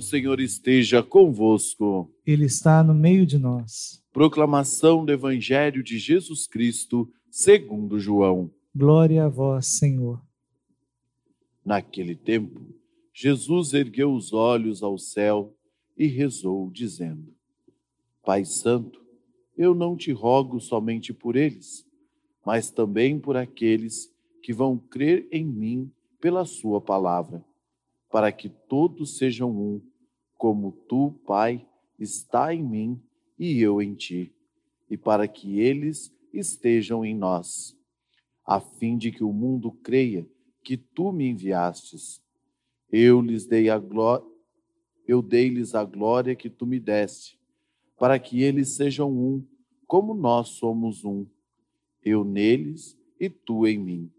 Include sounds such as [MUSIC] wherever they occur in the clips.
O Senhor esteja convosco. Ele está no meio de nós. Proclamação do Evangelho de Jesus Cristo, segundo João. Glória a vós, Senhor. Naquele tempo, Jesus ergueu os olhos ao céu e rezou, dizendo: Pai Santo, eu não te rogo somente por eles, mas também por aqueles que vão crer em mim pela Sua palavra, para que todos sejam um, como tu, Pai, está em mim e eu em ti, e para que eles estejam em nós, a fim de que o mundo creia que tu me enviastes. Eu lhes dei a glória, eu dei-lhes a glória que tu me deste, para que eles sejam um, como nós somos um. Eu neles e tu em mim,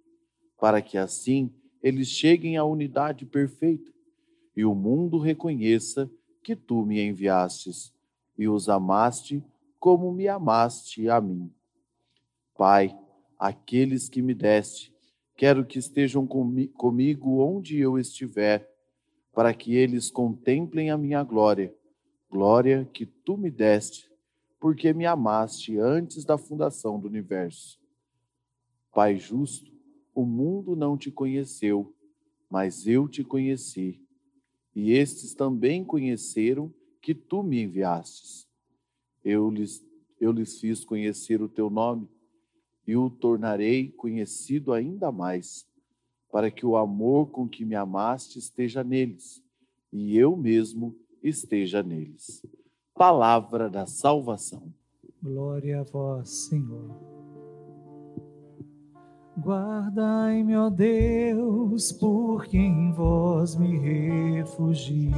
para que assim eles cheguem à unidade perfeita e o mundo reconheça que tu me enviastes e os amaste como me amaste a mim. Pai, aqueles que me deste, quero que estejam comigo onde eu estiver, para que eles contemplem a minha glória, glória que tu me deste, porque me amaste antes da fundação do universo. Pai justo, o mundo não te conheceu, mas eu te conheci, e estes também conheceram que tu me enviastes. Eu lhes, eu lhes fiz conhecer o teu nome e o tornarei conhecido ainda mais, para que o amor com que me amaste esteja neles e eu mesmo esteja neles. Palavra da salvação. Glória a vós, Senhor. Guardai-me, ó Deus, por quem vós me refugio.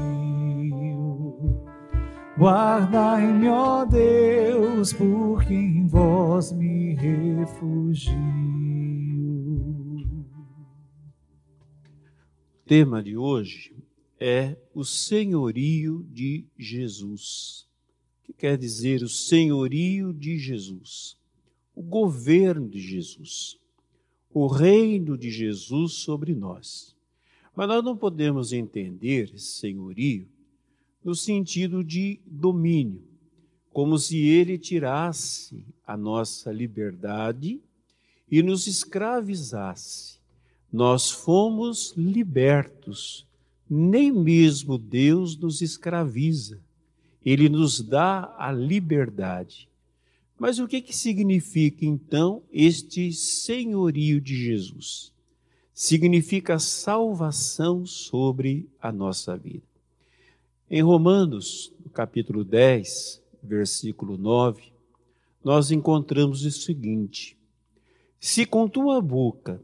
Guardai-me, ó Deus, por quem vós me refugio. O tema de hoje é o senhorio de Jesus. O que quer dizer o senhorio de Jesus? O governo de Jesus o reino de Jesus sobre nós. Mas nós não podemos entender esse senhorio no sentido de domínio, como se ele tirasse a nossa liberdade e nos escravizasse. Nós fomos libertos, nem mesmo Deus nos escraviza, ele nos dá a liberdade. Mas o que, que significa então este senhorio de Jesus? Significa salvação sobre a nossa vida. Em Romanos, no capítulo 10, versículo 9, nós encontramos o seguinte: Se com tua boca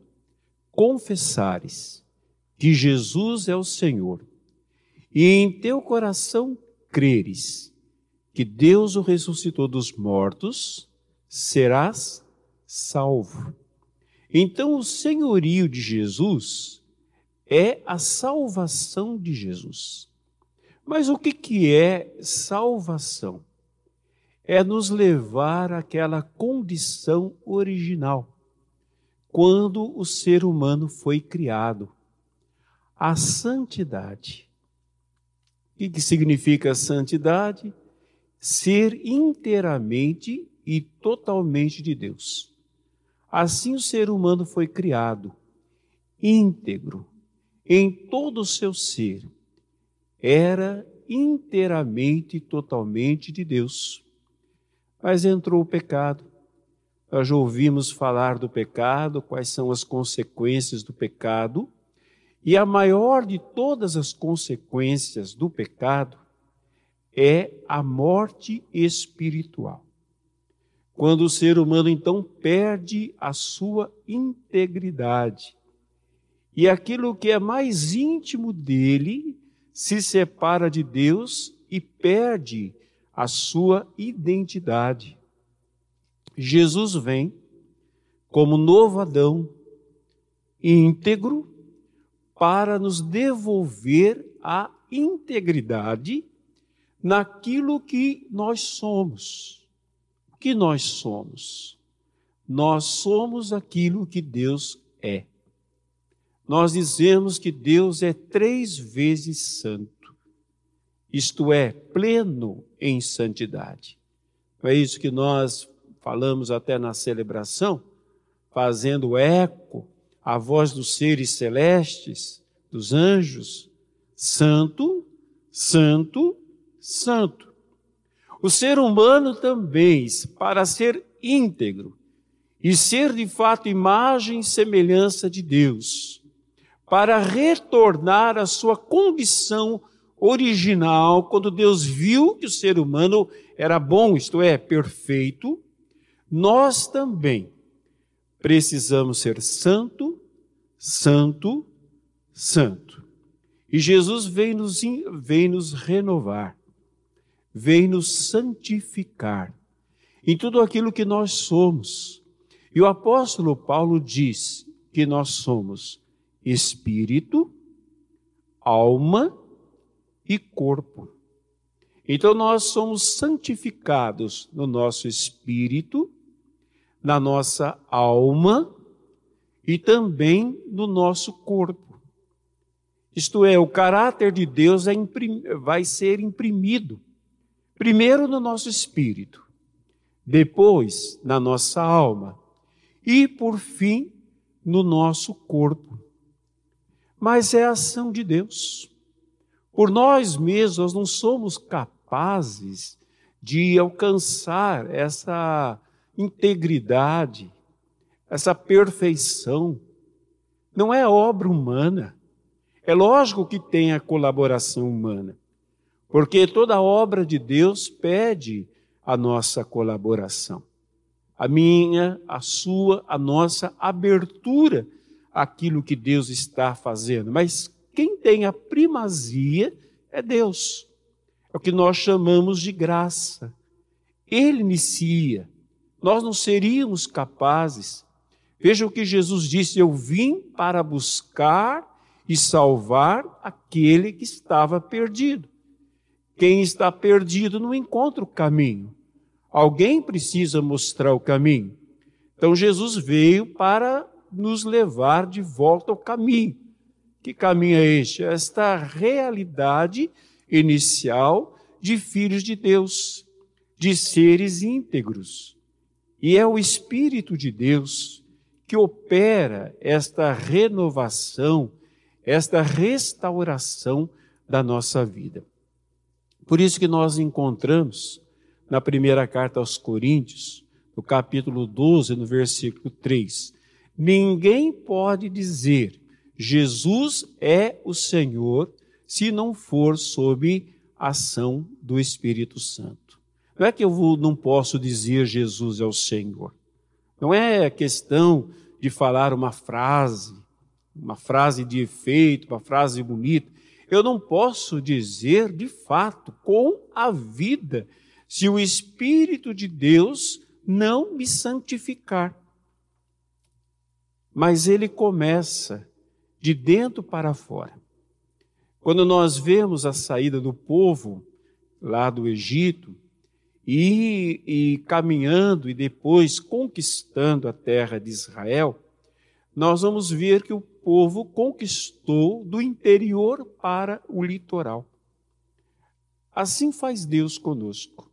confessares que Jesus é o Senhor, e em teu coração creres que Deus o ressuscitou dos mortos, serás salvo. Então, o senhorio de Jesus é a salvação de Jesus. Mas o que, que é salvação? É nos levar àquela condição original, quando o ser humano foi criado, a santidade. O que, que significa santidade? Ser inteiramente e totalmente de Deus. Assim o ser humano foi criado, íntegro, em todo o seu ser. Era inteiramente e totalmente de Deus. Mas entrou o pecado. Nós já ouvimos falar do pecado, quais são as consequências do pecado. E a maior de todas as consequências do pecado é a morte espiritual. Quando o ser humano então perde a sua integridade e aquilo que é mais íntimo dele se separa de Deus e perde a sua identidade. Jesus vem como novo Adão, íntegro, para nos devolver a integridade naquilo que nós somos. O que nós somos? Nós somos aquilo que Deus é. Nós dizemos que Deus é três vezes santo. isto é, pleno em santidade. É isso que nós falamos até na celebração, fazendo eco à voz dos seres celestes, dos anjos, santo, santo, santo. O ser humano também, para ser íntegro e ser de fato imagem e semelhança de Deus, para retornar à sua condição original, quando Deus viu que o ser humano era bom, isto é, perfeito, nós também precisamos ser santo, santo, santo. E Jesus vem nos, vem nos renovar, vem nos santificar em tudo aquilo que nós somos. E o apóstolo Paulo diz que nós somos espírito, alma e corpo. Então nós somos santificados no nosso espírito, na nossa alma e também no nosso corpo. Isto é, o caráter de Deus é vai ser imprimido, primeiro no nosso espírito, depois na nossa alma e, por fim, no nosso corpo. Mas é a ação de Deus. Por nós mesmos, nós não somos capazes de alcançar essa integridade, essa perfeição. Não é obra humana. É lógico que tem a colaboração humana, porque toda obra de Deus pede a nossa colaboração. A minha, a sua, a nossa abertura àquilo que Deus está fazendo. Mas quem tem a primazia é Deus. É o que nós chamamos de graça. Ele inicia. Nós não seríamos capazes. Veja o que Jesus disse: Eu vim para buscar e salvar aquele que estava perdido. Quem está perdido não encontra o caminho. Alguém precisa mostrar o caminho. Então Jesus veio para nos levar de volta ao caminho. Que caminho é este? Esta realidade inicial de filhos de Deus, de seres íntegros. E é o Espírito de Deus que opera esta renovação, esta restauração da nossa vida. Por isso que nós encontramos na primeira carta aos Coríntios, no capítulo 12, no versículo 3, ninguém pode dizer Jesus é o Senhor se não for sob ação do Espírito Santo. Não é que eu não posso dizer Jesus é o Senhor. Não é questão de falar uma frase, uma frase de efeito, uma frase bonita. Eu não posso dizer de fato com a vida se o Espírito de Deus não me santificar. Mas ele começa de dentro para fora. Quando nós vemos a saída do povo lá do Egito e, e caminhando e depois conquistando a terra de Israel, nós vamos ver que o povo conquistou do interior para o litoral. Assim faz Deus conosco.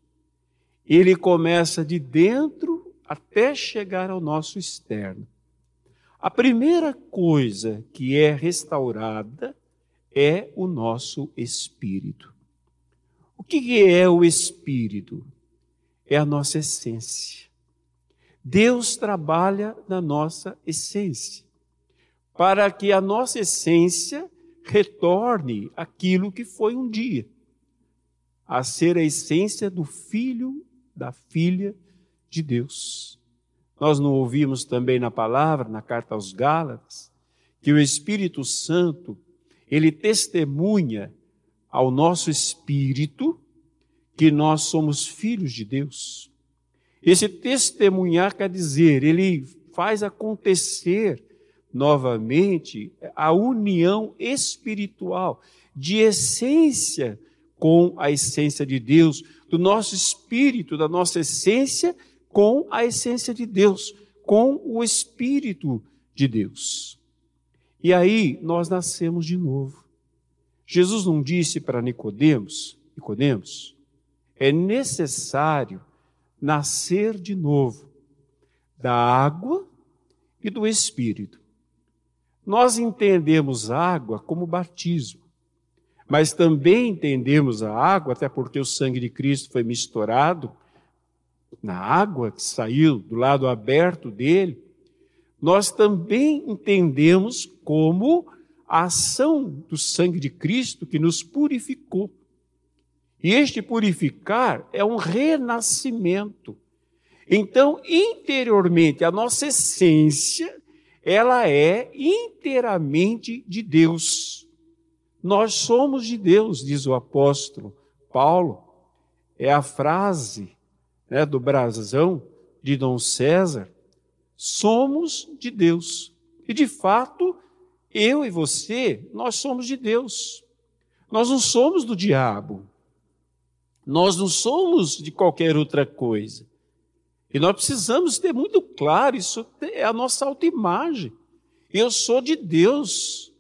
Ele começa de dentro até chegar ao nosso externo. A primeira coisa que é restaurada é o nosso espírito. O que é o espírito? É a nossa essência. Deus trabalha na nossa essência, para que a nossa essência retorne aquilo que foi um dia, a ser a essência do Filho, da Filha de Deus. Nós não ouvimos também na palavra, na carta aos Gálatas, que o Espírito Santo, ele testemunha ao nosso espírito que nós somos filhos de Deus. Esse testemunhar quer dizer, ele faz acontecer novamente a união espiritual de essência com a essência de Deus, do nosso espírito, da nossa essência com a essência de Deus, com o Espírito de Deus. E aí nós nascemos de novo. Jesus não disse para Nicodemos Nicodemos, é necessário nascer de novo da água e do Espírito. Nós entendemos água como batismo, mas também entendemos a água, até porque o sangue de Cristo foi misturado na água que saiu do lado aberto dele. Nós também entendemos como a ação do sangue de Cristo que nos purificou. E este purificar é um renascimento. Então, interiormente, a nossa essência, ela é inteiramente de Deus. Nós somos de Deus, diz o apóstolo Paulo. É a frase né, do brasão de Dom César. Somos de Deus. E, de fato, eu e você, nós somos de Deus. Nós não somos do diabo. Nós não somos de qualquer outra coisa. E nós precisamos ter muito claro, isso é a nossa autoimagem. Eu sou de Deus.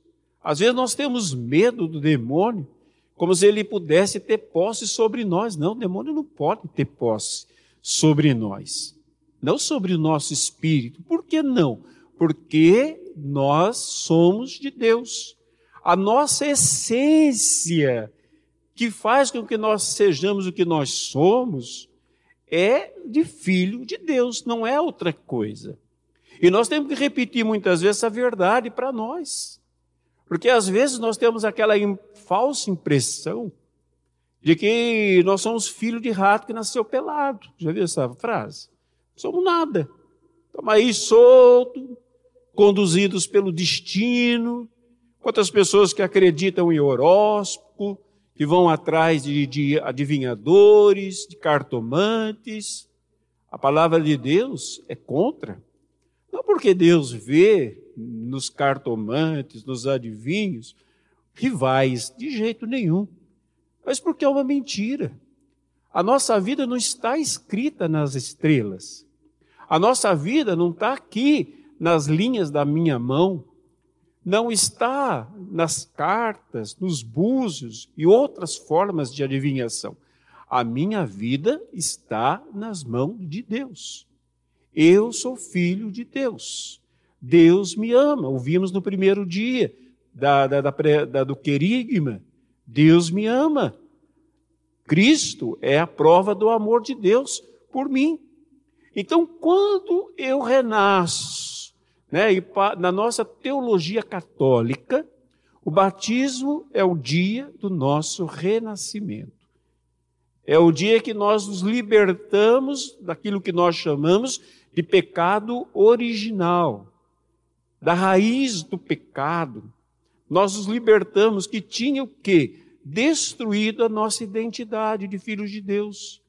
Às vezes nós temos medo do demônio, como se ele pudesse ter posse sobre nós. Não, o demônio não pode ter posse sobre nós. Não sobre o nosso espírito. Por que não? Porque nós somos de Deus. A nossa essência que faz com que nós sejamos o que nós somos, é de filho de Deus, não é outra coisa. E nós temos que repetir muitas vezes essa verdade para nós. Porque às vezes nós temos aquela falsa impressão de que nós somos filho de rato que nasceu pelado. Já viu essa frase? Somos nada. Estamos aí solto, conduzidos pelo destino. Quantas pessoas que acreditam em horóscopo, que vão atrás de, de adivinhadores, de cartomantes. A palavra de Deus é contra. Não porque Deus vê nos cartomantes, nos adivinhos, rivais, de jeito nenhum, mas porque é uma mentira. A nossa vida não está escrita nas estrelas. A nossa vida não está aqui nas linhas da minha mão não está nas cartas, nos búzios e outras formas de adivinhação. A minha vida está nas mãos de Deus. Eu sou filho de Deus. Deus me ama. Ouvimos no primeiro dia da, da, da, do querigma. Deus me ama. Cristo é a prova do amor de Deus por mim. Então, quando eu renasço, né? E na nossa teologia católica, o batismo é o dia do nosso renascimento. É o dia que nós nos libertamos daquilo que nós chamamos de pecado original, da raiz do pecado. Nós nos libertamos que tinha o quê? Destruído a nossa identidade de filhos de Deus.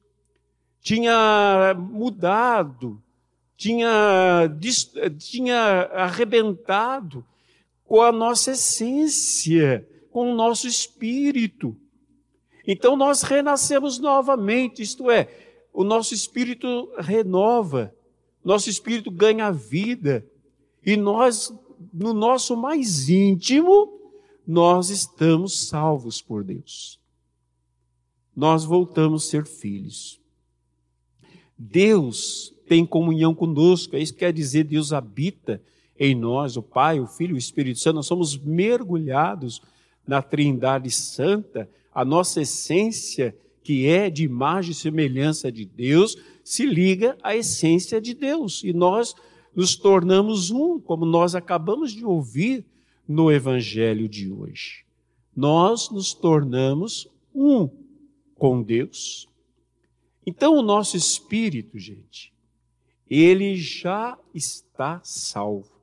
Tinha mudado tinha, tinha arrebentado com a nossa essência, com o nosso espírito. Então nós renascemos novamente, isto é, o nosso espírito renova, nosso espírito ganha vida, e nós, no nosso mais íntimo, nós estamos salvos por Deus. Nós voltamos a ser filhos. Deus tem comunhão conosco. É isso que quer dizer Deus habita em nós, o Pai, o Filho o Espírito Santo. Nós somos mergulhados na Trindade Santa. A nossa essência, que é de imagem e semelhança de Deus, se liga à essência de Deus. E nós nos tornamos um, como nós acabamos de ouvir no Evangelho de hoje. Nós nos tornamos um com Deus. Então, o nosso espírito, gente, ele já está salvo.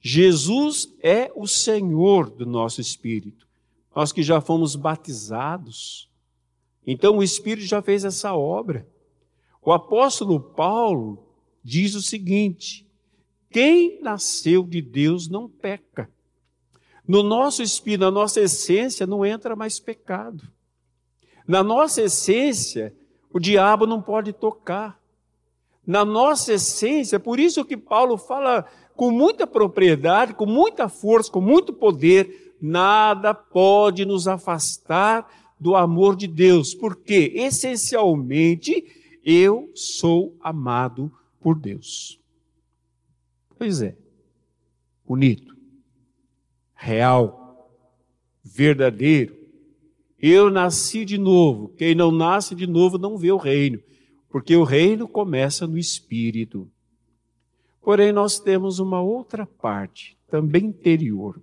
Jesus é o Senhor do nosso espírito. Nós que já fomos batizados. Então o Espírito já fez essa obra. O apóstolo Paulo diz o seguinte: quem nasceu de Deus não peca. No nosso espírito, na nossa essência, não entra mais pecado. Na nossa essência, o diabo não pode tocar na nossa essência. Por isso que Paulo fala com muita propriedade, com muita força, com muito poder, nada pode nos afastar do amor de Deus, porque essencialmente eu sou amado por Deus. Pois é, bonito, real, verdadeiro. Eu nasci de novo. Quem não nasce de novo não vê o reino, porque o reino começa no espírito. Porém, nós temos uma outra parte, também interior,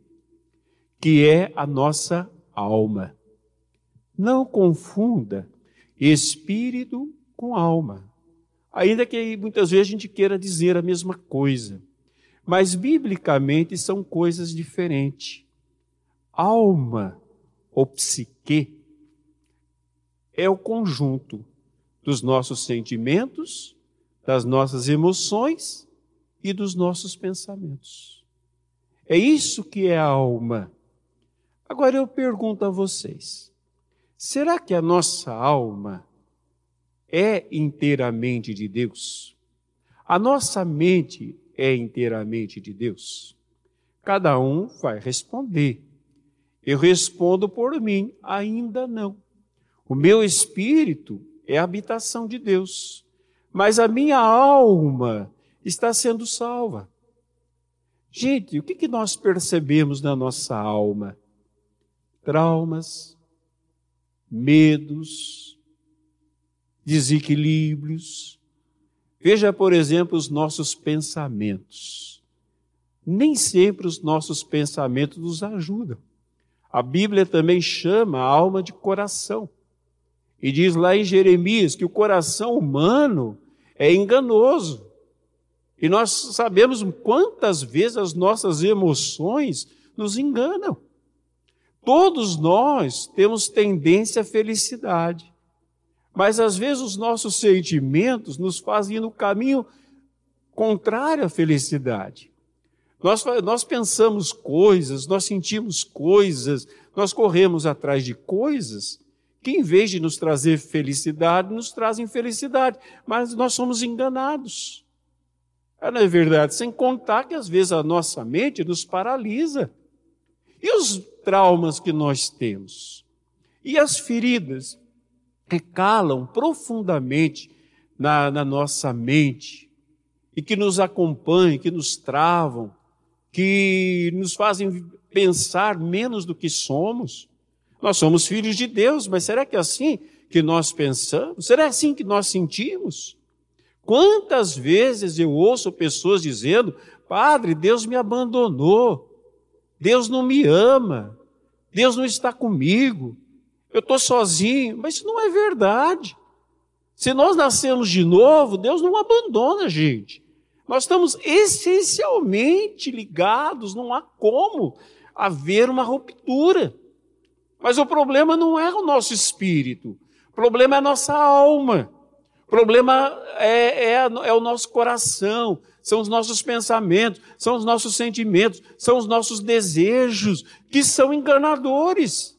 que é a nossa alma. Não confunda espírito com alma. Ainda que muitas vezes a gente queira dizer a mesma coisa. Mas biblicamente são coisas diferentes. Alma ou psique é o conjunto dos nossos sentimentos, das nossas emoções e dos nossos pensamentos. É isso que é a alma. Agora eu pergunto a vocês: será que a nossa alma é inteiramente de Deus? A nossa mente é inteiramente de Deus? Cada um vai responder. Eu respondo por mim, ainda não. O meu espírito é a habitação de Deus, mas a minha alma está sendo salva. Gente, o que, que nós percebemos na nossa alma? Traumas, medos, desequilíbrios, Veja, por exemplo, os nossos pensamentos. Nem sempre os nossos pensamentos nos ajudam. A Bíblia também chama a alma de coração. E diz lá em Jeremias que o coração humano é enganoso. E nós sabemos quantas vezes as nossas emoções nos enganam. Todos nós temos tendência à felicidade. Mas às vezes os nossos sentimentos nos fazem ir no caminho contrário à felicidade. Nós, nós pensamos coisas, nós sentimos coisas, nós corremos atrás de coisas que, em vez de nos trazer felicidade, nos trazem infelicidade. Mas nós somos enganados. É, não é verdade? Sem contar que às vezes a nossa mente nos paralisa. E os traumas que nós temos? E as feridas? que calam profundamente na, na nossa mente e que nos acompanham, que nos travam, que nos fazem pensar menos do que somos. Nós somos filhos de Deus, mas será que é assim que nós pensamos? Será assim que nós sentimos? Quantas vezes eu ouço pessoas dizendo: Padre, Deus me abandonou, Deus não me ama, Deus não está comigo, eu estou sozinho, mas isso não é verdade. Se nós nascemos de novo, Deus não abandona a gente. Nós estamos essencialmente ligados, não há como haver uma ruptura. Mas o problema não é o nosso espírito, o problema é a nossa alma, o problema é, é, é o nosso coração, são os nossos pensamentos, são os nossos sentimentos, são os nossos desejos, que são enganadores.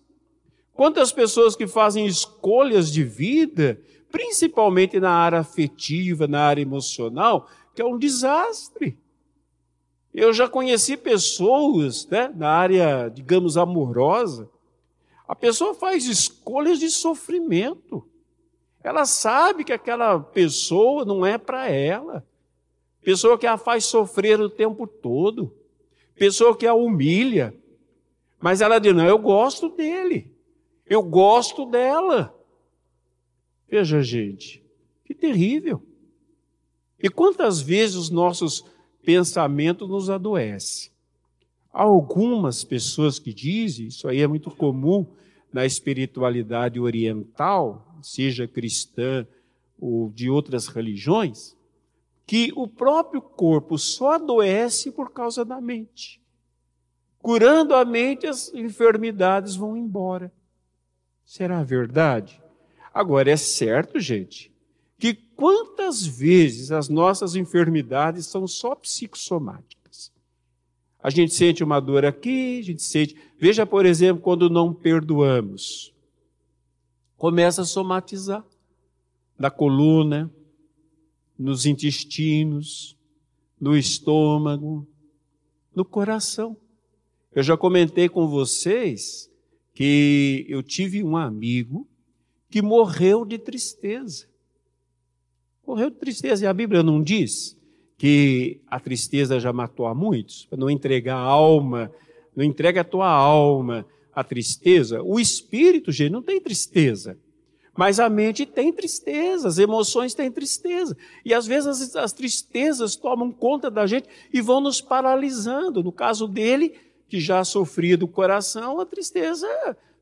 Quantas pessoas que fazem escolhas de vida, principalmente na área afetiva, na área emocional, que é um desastre. Eu já conheci pessoas né, na área, digamos, amorosa. A pessoa faz escolhas de sofrimento. Ela sabe que aquela pessoa não é para ela. Pessoa que a faz sofrer o tempo todo. Pessoa que a humilha. Mas ela diz: não, eu gosto dele. Eu gosto dela. Veja, gente, que terrível. E quantas vezes os nossos pensamentos nos adoecem? Há algumas pessoas que dizem, isso aí é muito comum na espiritualidade oriental, seja cristã ou de outras religiões, que o próprio corpo só adoece por causa da mente. Curando a mente, as enfermidades vão embora. Será verdade? Agora, é certo, gente, que quantas vezes as nossas enfermidades são só psicossomáticas? A gente sente uma dor aqui, a gente sente. Veja, por exemplo, quando não perdoamos. Começa a somatizar na coluna, nos intestinos, no estômago, no coração. Eu já comentei com vocês que eu tive um amigo que morreu de tristeza. Morreu de tristeza. E a Bíblia não diz que a tristeza já matou a muitos? Para não entregar a alma, não entrega a tua alma à tristeza. O espírito, gente, não tem tristeza. Mas a mente tem tristeza, as emoções têm tristeza. E às vezes as, as, tristezas tomam conta da gente e vão nos paralisando. No caso dele, que já sofria do coração, a tristeza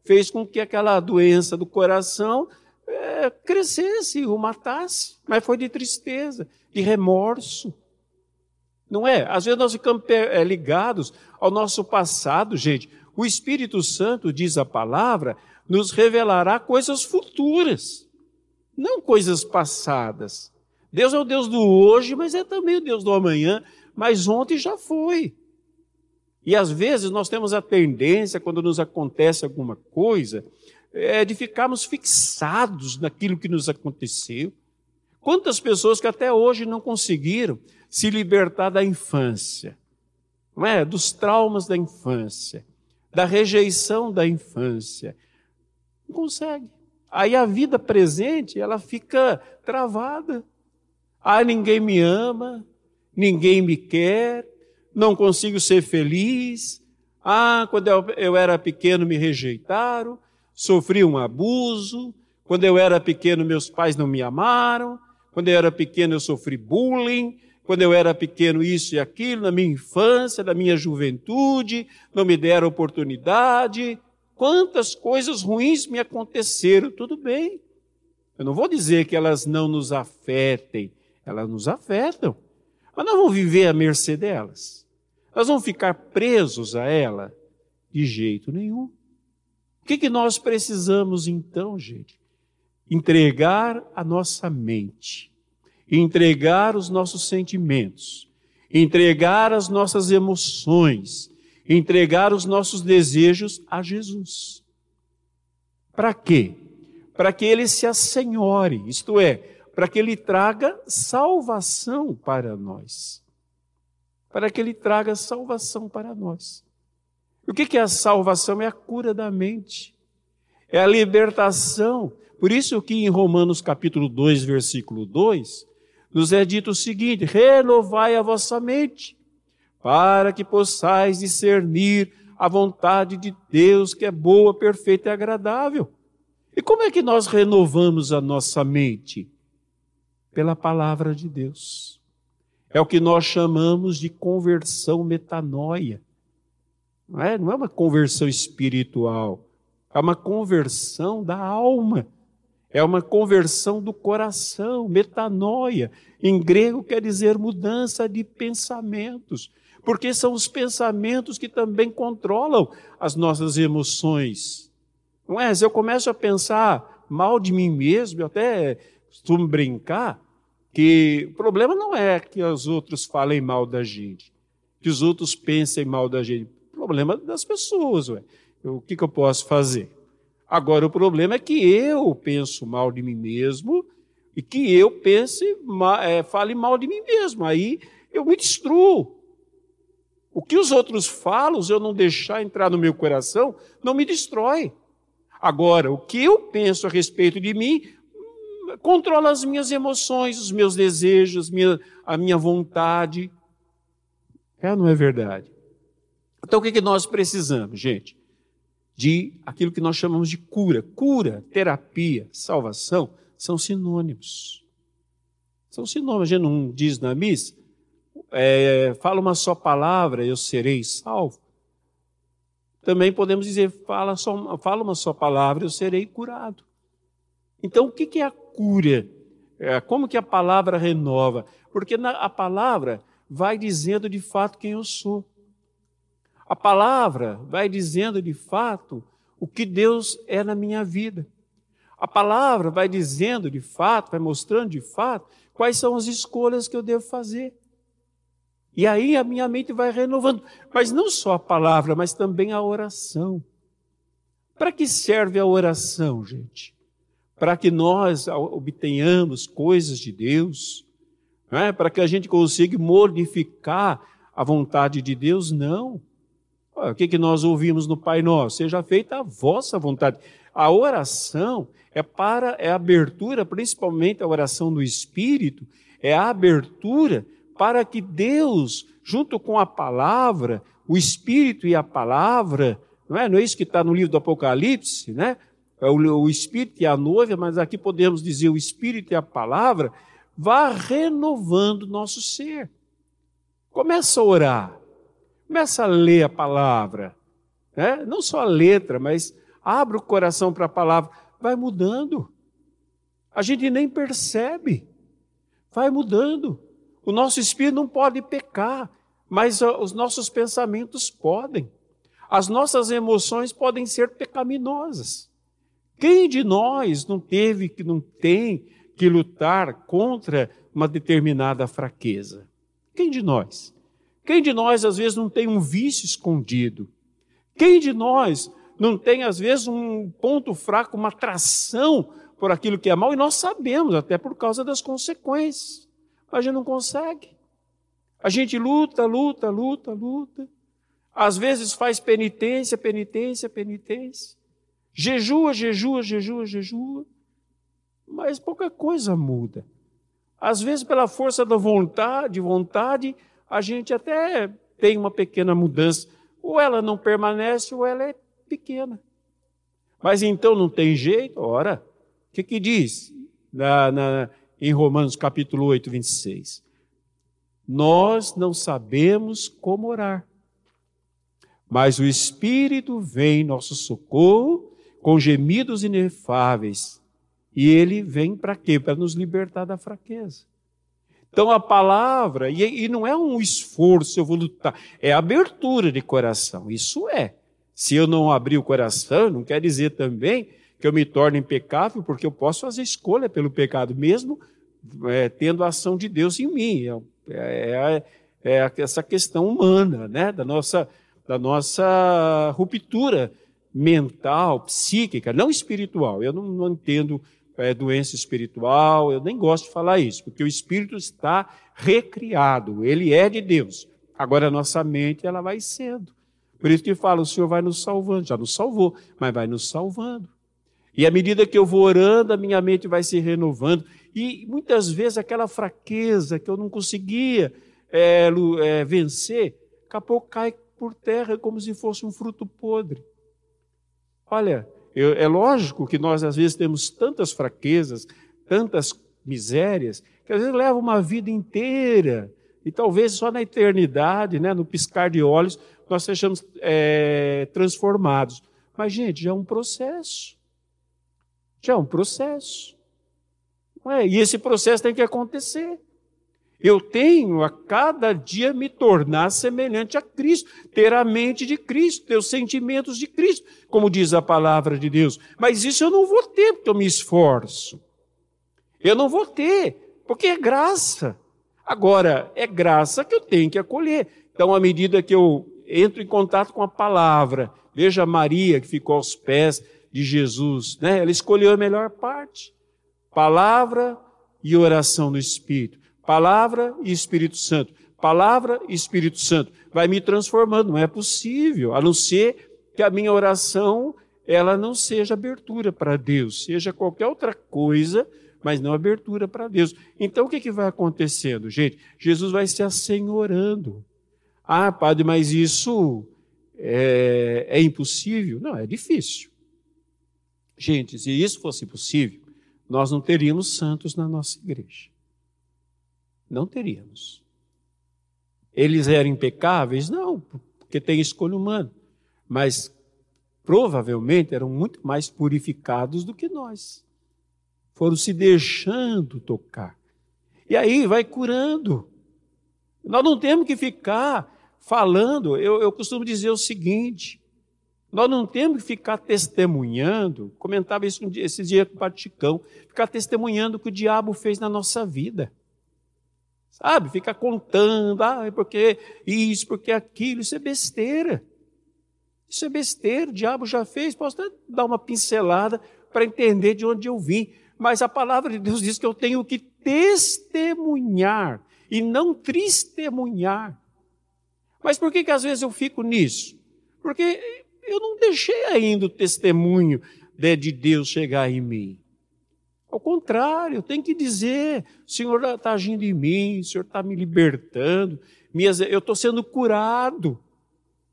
fez com que aquela doença do coração é, crescesse, o matasse. Mas foi de tristeza, de remorso. Não é? Às vezes nós ficamos é, ligados ao nosso passado, gente. O Espírito Santo, diz a palavra, nos revelará coisas futuras, não coisas passadas. Deus é o Deus do hoje, mas é também o Deus do amanhã, mas ontem já foi. E às vezes nós temos a tendência, quando nos acontece alguma coisa, é de ficarmos fixados naquilo que nos aconteceu. Quantas pessoas que até hoje não conseguiram se libertar da infância, não é? Dos traumas da infância, da rejeição da infância, não consegue. Aí a vida presente, ela fica travada. Ah, ninguém me ama, ninguém me quer, não consigo ser feliz. Ah, quando eu, era pequeno me rejeitaram, sofri um abuso. Quando eu era pequeno, meus pais não me amaram. Quando eu era pequeno, eu sofri bullying. Quando eu era pequeno, isso e aquilo, na minha infância, na minha juventude, não me deram oportunidade. Quantas coisas ruins me aconteceram, tudo bem. Eu não vou dizer que elas não nos afetem, elas nos afetam. Mas nós vamos viver à mercê delas. Nós vamos ficar presos a ela? De jeito nenhum. O que, que nós precisamos então, gente? Entregar a nossa mente, entregar os nossos sentimentos, entregar as nossas emoções, entregar os nossos desejos a Jesus. Para quê? Para que ele se assenhore, isto é, para que ele traga salvação para nós. Para que ele traga salvação para nós. O que é a salvação? É a cura da mente, é a libertação. Por isso que em Romanos capítulo 2, versículo 2, nos é dito o seguinte: renovai a vossa mente para que possais discernir a vontade de Deus, que é boa, perfeita e agradável. E como é que nós renovamos a nossa mente? Pela palavra de Deus. É o que nós chamamos de conversão metanoia. Não é, não é uma conversão espiritual, é uma conversão da alma. É uma conversão do coração, metanoia. Em grego quer dizer mudança de pensamentos porque são os pensamentos que também controlam as nossas emoções. Não é? Se eu começo a pensar mal de mim mesmo, eu até costumo brincar, que o problema não é que os outros falem mal da gente, que os outros pensem mal da gente. O problema é das pessoas, ué. o que, que eu posso fazer? Agora, o problema é que eu penso mal de mim mesmo e que eu pense, é, fale mal de mim mesmo. Aí eu me destruo. O que os outros falam, eu não deixar entrar no meu coração, não me destrói. Agora, o que eu penso a respeito de mim hum, controla as minhas emoções, os meus desejos, minha, a minha vontade. É não é verdade? Então, o que, que nós precisamos, gente? De aquilo que nós chamamos de cura. Cura, terapia, salvação são sinônimos. São sinônimos. A gente não diz na missa é, fala uma só palavra, eu serei salvo. Também podemos dizer, fala, só, fala uma só palavra, eu serei curado. Então, o que é a cura? É, como que a palavra renova? Porque a palavra vai dizendo de fato quem eu sou. A palavra vai dizendo de fato o que Deus é na minha vida. A palavra vai dizendo de fato, vai mostrando de fato quais são as escolhas que eu devo fazer. E aí a minha mente vai renovando. Mas não só a palavra, mas também a oração. Para que serve a oração, gente? Para que nós obtenhamos coisas de Deus? É? Para que a gente consiga modificar a vontade de Deus? Não. O que, que nós ouvimos no Pai Nosso? Seja feita a vossa vontade. A oração é para é a abertura, principalmente a oração do Espírito, é a abertura para que Deus, junto com a palavra, o Espírito e a palavra, não é, não é isso que está no livro do Apocalipse, né? É o, o Espírito e a noiva, mas aqui podemos dizer o Espírito e a palavra, vá renovando nosso ser. Começa a orar, começa a ler a palavra, né? não só a letra, mas abre o coração para a palavra, vai mudando. A gente nem percebe, vai mudando. O nosso espírito não pode pecar, mas os nossos pensamentos podem. As nossas emoções podem ser pecaminosas. Quem de nós não teve que não tem que lutar contra uma determinada fraqueza? Quem de nós? Quem de nós às vezes não tem um vício escondido? Quem de nós não tem às vezes um ponto fraco, uma atração por aquilo que é mal e nós sabemos até por causa das consequências. Mas a gente não consegue. A gente luta, luta, luta, luta. Às vezes faz penitência, penitência, penitência. Jejua, jejua, jejua, jejua. Mas pouca coisa muda. Às vezes, pela força da vontade, vontade, a gente até tem uma pequena mudança. Ou ela não permanece, ou ela é pequena. Mas então não tem jeito? Ora, o que, que diz na, na, em Romanos capítulo 8, 26? Nós não sabemos como orar, mas o Espírito vem em nosso socorro com gemidos inefáveis. E ele vem para quê? Para nos libertar da fraqueza. Então a palavra, e, e não é um esforço, eu vou lutar, é abertura de coração, isso é. Se eu não abrir o coração, não quer dizer também que eu me torne impecável, porque eu posso fazer escolha pelo pecado, mesmo é, tendo a ação de Deus em mim. É, é, é, essa questão humana, né? da, nossa, da nossa ruptura mental, psíquica, não espiritual. Eu não, não entendo é, doença espiritual, eu nem gosto de falar isso, porque o espírito está recriado, ele é de Deus. Agora a nossa mente ela vai sendo. Por isso que fala, o Senhor vai nos salvando, já nos salvou, mas vai nos salvando. E à medida que eu vou orando, a minha mente vai se renovando. E muitas vezes aquela fraqueza que eu não conseguia é, é, vencer, daqui a pouco cai por terra como se fosse um fruto podre. Olha, eu, é lógico que nós às vezes temos tantas fraquezas, tantas misérias, que às vezes leva uma vida inteira, e talvez só na eternidade, né, no piscar de olhos, nós sejamos é, transformados. Mas, gente, já é um processo. Já é um processo. É? E esse processo tem que acontecer. Eu tenho a cada dia me tornar semelhante a Cristo, ter a mente de Cristo, ter os sentimentos de Cristo, como diz a palavra de Deus. Mas isso eu não vou ter porque eu me esforço. Eu não vou ter, porque é graça. Agora, é graça que eu tenho que acolher. Então, à medida que eu entro em contato com a palavra. Veja Maria que ficou aos pés de Jesus, né? Ela escolheu a melhor parte. Palavra e oração no Espírito. Palavra e Espírito Santo. Palavra e Espírito Santo. Vai me transformando. Não é possível, a não ser que a minha oração ela não seja abertura para Deus, seja qualquer outra coisa, mas não abertura para Deus. Então o que, que vai acontecendo, gente? Jesus vai se assenhorando. Ah, padre, mas isso é, é impossível? Não, é difícil. Gente, se isso fosse possível, nós não teríamos santos na nossa igreja. Não teríamos. Eles eram impecáveis? Não, porque tem escolha humana. Mas provavelmente eram muito mais purificados do que nós. Foram se deixando tocar. E aí vai curando. Nós não temos que ficar falando, eu, eu costumo dizer o seguinte: nós não temos que ficar testemunhando, comentava isso esse dia com o Paticão, ficar testemunhando o que o diabo fez na nossa vida. Sabe? Ficar contando, ah, é porque isso, porque aquilo, isso é besteira. Isso é besteira, o diabo já fez, posso até dar uma pincelada para entender de onde eu vim. Mas a palavra de Deus diz que eu tenho que testemunhar e não testemunhar. Mas por que, que às vezes eu fico nisso? Porque eu não deixei ainda o testemunho de, de Deus chegar em mim. Ao contrário, tenho que dizer: o Senhor está agindo em mim, o Senhor está me libertando, minhas, eu estou sendo curado,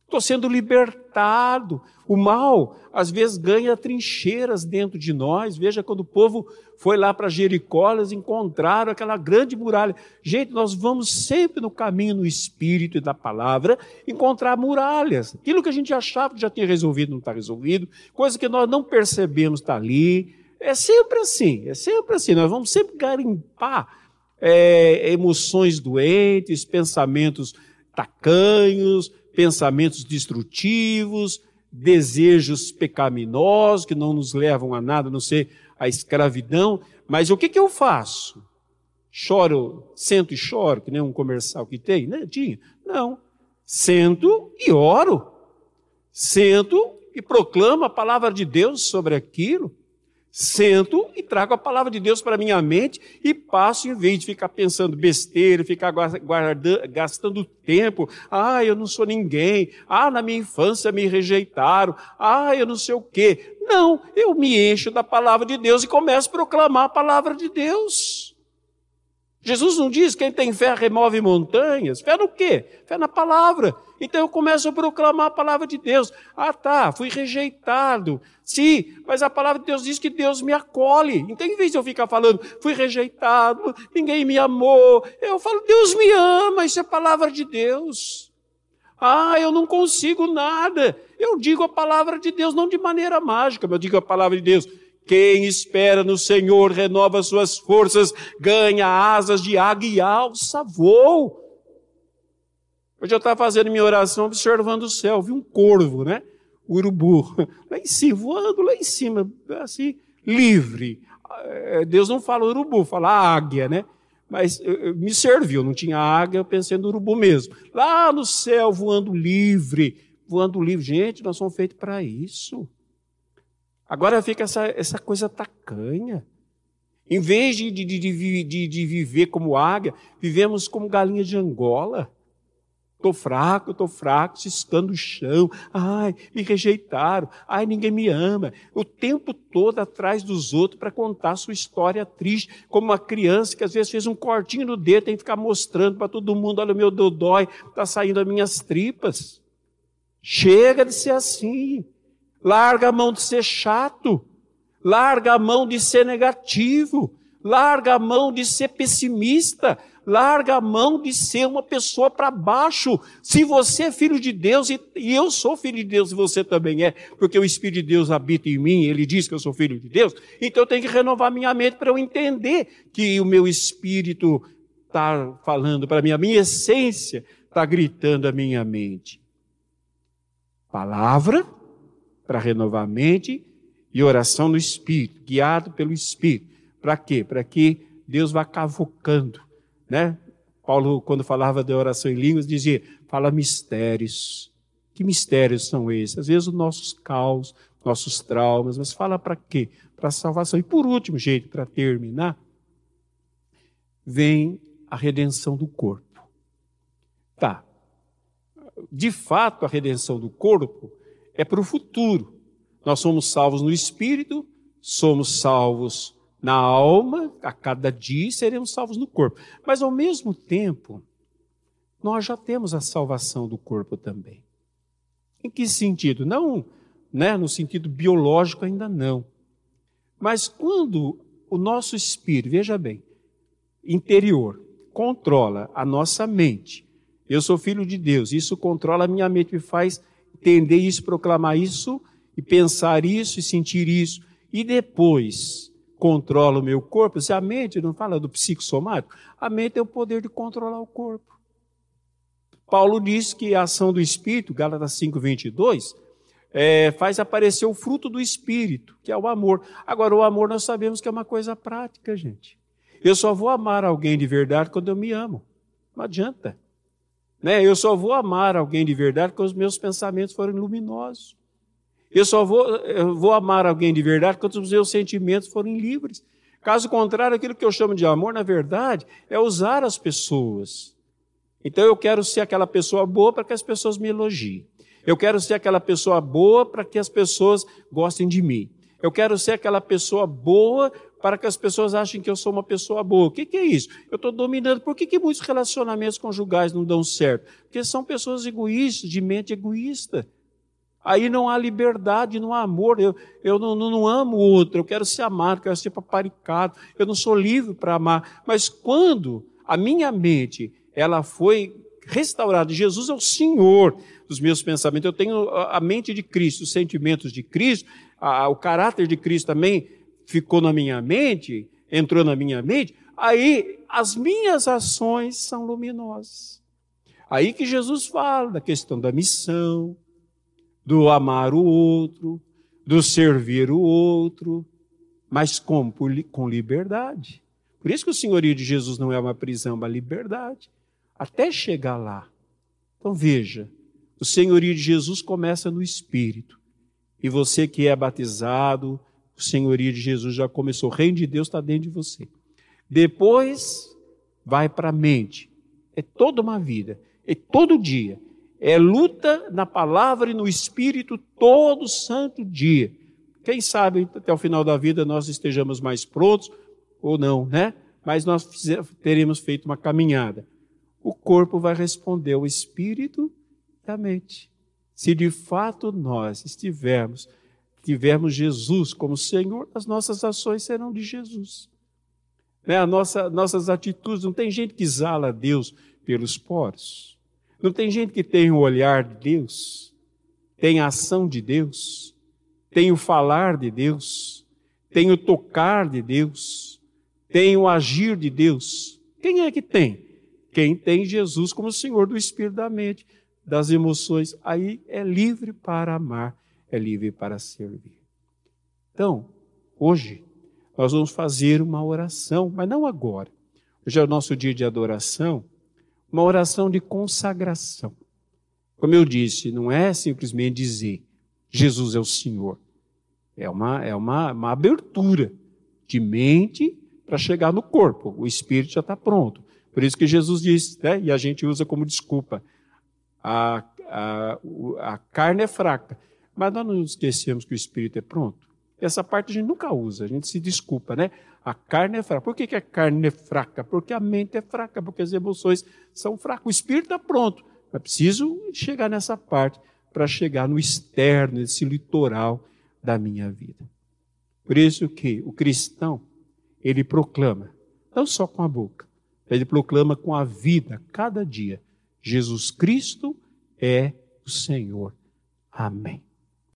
estou sendo libertado. O mal, às vezes, ganha trincheiras dentro de nós. Veja quando o povo foi lá para Jericó, eles encontraram aquela grande muralha. Gente, nós vamos sempre no caminho, no espírito e da palavra, encontrar muralhas. Aquilo que a gente achava que já tinha resolvido, não está resolvido. Coisa que nós não percebemos está ali é sempre assim, é sempre assim. Nós vamos sempre garimpar é, emoções doentes, pensamentos tacanhos, pensamentos destrutivos, desejos pecaminosos que não nos levam a nada, a não ser a escravidão. Mas o que, que eu faço? Choro, sento e choro, que nem um comercial que tem, né? Tinha. Não. Sento e oro. Sento e proclamo a palavra de Deus sobre aquilo sento e trago a palavra de Deus para minha mente e passo, em vez de ficar pensando besteira, ficar guardando, gastando tempo. Ah, eu não sou ninguém. Ah, na minha infância me rejeitaram. Ah, eu não sei o quê. Não, eu me encho da palavra de Deus e começo a proclamar a palavra de Deus. Jesus não diz quem tem fé remove montanhas. Fé no quê? Fé na palavra. Então eu começo a proclamar a palavra de Deus. Ah, tá, fui rejeitado. Sim, mas a palavra de Deus diz que Deus me acolhe. Então, em vez de eu ficar falando, fui rejeitado, ninguém me amou, eu falo, Deus me ama, isso é palavra de Deus. Ah, eu não consigo nada. Eu digo a palavra de Deus, não de maneira mágica, mas eu digo a palavra de Deus. Quem espera no Senhor renova suas forças, ganha asas de águia e alça voo. Hoje eu estava fazendo minha oração observando o céu, vi um corvo, né? O urubu, [LAUGHS] lá em cima, voando lá em cima, assim, livre. É, Deus não fala urubu, fala águia, né? Mas me serviu, não tinha águia, eu pensei no urubu mesmo. Lá no céu, voando livre, voando livre. Gente, nós somos feitos para isso. Agora fica essa, essa coisa tacanha. Em vez de, de, de, de, de viver como águia, vivemos como galinha de Angola. Estou fraco, estou fraco, ciscando o chão. Ai, me rejeitaram. Ai, ninguém me ama. O tempo todo atrás dos outros para contar sua história triste. Como uma criança que às vezes fez um cortinho no dedo, tem que ficar mostrando para todo mundo: olha, o meu dodói, está saindo as minhas tripas. Chega de ser assim. Larga a mão de ser chato. Larga a mão de ser negativo. Larga a mão de ser pessimista. Larga a mão de ser uma pessoa para baixo. Se você é filho de Deus, e, e eu sou filho de Deus, e você também é, porque o Espírito de Deus habita em mim, ele diz que eu sou filho de Deus, então eu tenho que renovar minha mente para eu entender que o meu espírito está falando para mim, a minha essência está gritando a minha mente. Palavra para renovar a mente e oração no Espírito, guiado pelo Espírito. Para quê? Para que Deus vá cavocando, né? Paulo, quando falava de oração em línguas, dizia: fala mistérios. Que mistérios são esses? Às vezes os nossos caos, nossos traumas, mas fala para quê? Para a salvação. E por último, jeito, para terminar, vem a redenção do corpo. Tá. De fato, a redenção do corpo é para o futuro. Nós somos salvos no espírito, somos salvos na alma, a cada dia seremos salvos no corpo. Mas ao mesmo tempo, nós já temos a salvação do corpo também. Em que sentido? Não, né, no sentido biológico ainda não. Mas quando o nosso espírito, veja bem, interior, controla a nossa mente. Eu sou filho de Deus, isso controla a minha mente, me faz entender isso, proclamar isso, e pensar isso e sentir isso, e depois controla o meu corpo. Se a mente não fala do psicossomático, a mente tem o poder de controlar o corpo. Paulo diz que a ação do Espírito, Gálatas 5, 22, é, faz aparecer o fruto do Espírito, que é o amor. Agora, o amor nós sabemos que é uma coisa prática, gente. Eu só vou amar alguém de verdade quando eu me amo. Não adianta. Né? Eu só vou amar alguém de verdade quando os meus pensamentos forem luminosos. Eu só vou, eu vou amar alguém de verdade quando os meus sentimentos forem livres. Caso contrário, aquilo que eu chamo de amor, na verdade, é usar as pessoas. Então eu quero ser aquela pessoa boa para que as pessoas me elogiem. Eu quero ser aquela pessoa boa para que as pessoas gostem de mim. Eu quero ser aquela pessoa boa para que as pessoas achem que eu sou uma pessoa boa. O que, que é isso? Eu estou dominando. Por que, que muitos relacionamentos conjugais não dão certo? Porque são pessoas egoístas, de mente egoísta. Aí não há liberdade, não há amor. Eu, eu não, não, não amo o outro, eu quero ser amado, quero ser paparicado. Eu não sou livre para amar. Mas quando a minha mente ela foi restaurada, Jesus é o Senhor dos meus pensamentos, eu tenho a mente de Cristo, os sentimentos de Cristo, a, o caráter de Cristo também ficou na minha mente, entrou na minha mente, aí as minhas ações são luminosas. Aí que Jesus fala da questão da missão, do amar o outro, do servir o outro, mas com, com liberdade. Por isso que o senhorio de Jesus não é uma prisão, é uma liberdade, até chegar lá. Então veja, o senhorio de Jesus começa no espírito. E você que é batizado, o senhorio de Jesus já começou, o reino de Deus está dentro de você. Depois vai para a mente. É toda uma vida, é todo dia. É luta na palavra e no espírito todo santo dia. Quem sabe até o final da vida nós estejamos mais prontos ou não, né? Mas nós teremos feito uma caminhada. O corpo vai responder ao espírito da mente. Se de fato nós estivermos, tivermos Jesus como Senhor, as nossas ações serão de Jesus. Né? A nossa, nossas atitudes, não tem gente que exala Deus pelos poros. Não tem gente que tem o olhar de Deus, tem a ação de Deus, tem o falar de Deus, tem o tocar de Deus, tem o agir de Deus. Quem é que tem? Quem tem Jesus como Senhor do Espírito da mente, das emoções, aí é livre para amar, é livre para servir. Então, hoje, nós vamos fazer uma oração, mas não agora. Hoje é o nosso dia de adoração uma oração de consagração. Como eu disse, não é simplesmente dizer Jesus é o Senhor. É uma, é uma, uma abertura de mente para chegar no corpo. O espírito já está pronto. Por isso que Jesus disse, né, e a gente usa como desculpa, a, a, a carne é fraca. Mas nós não esquecemos que o espírito é pronto. Essa parte a gente nunca usa, a gente se desculpa, né? A carne é fraca. Por que, a carne é fraca? Porque a mente é fraca, porque as emoções são fracas. O espírito está pronto. É preciso chegar nessa parte para chegar no externo, nesse litoral da minha vida. Por isso que o cristão, ele proclama, não só com a boca, ele proclama com a vida, cada dia, Jesus Cristo é o Senhor. Amém.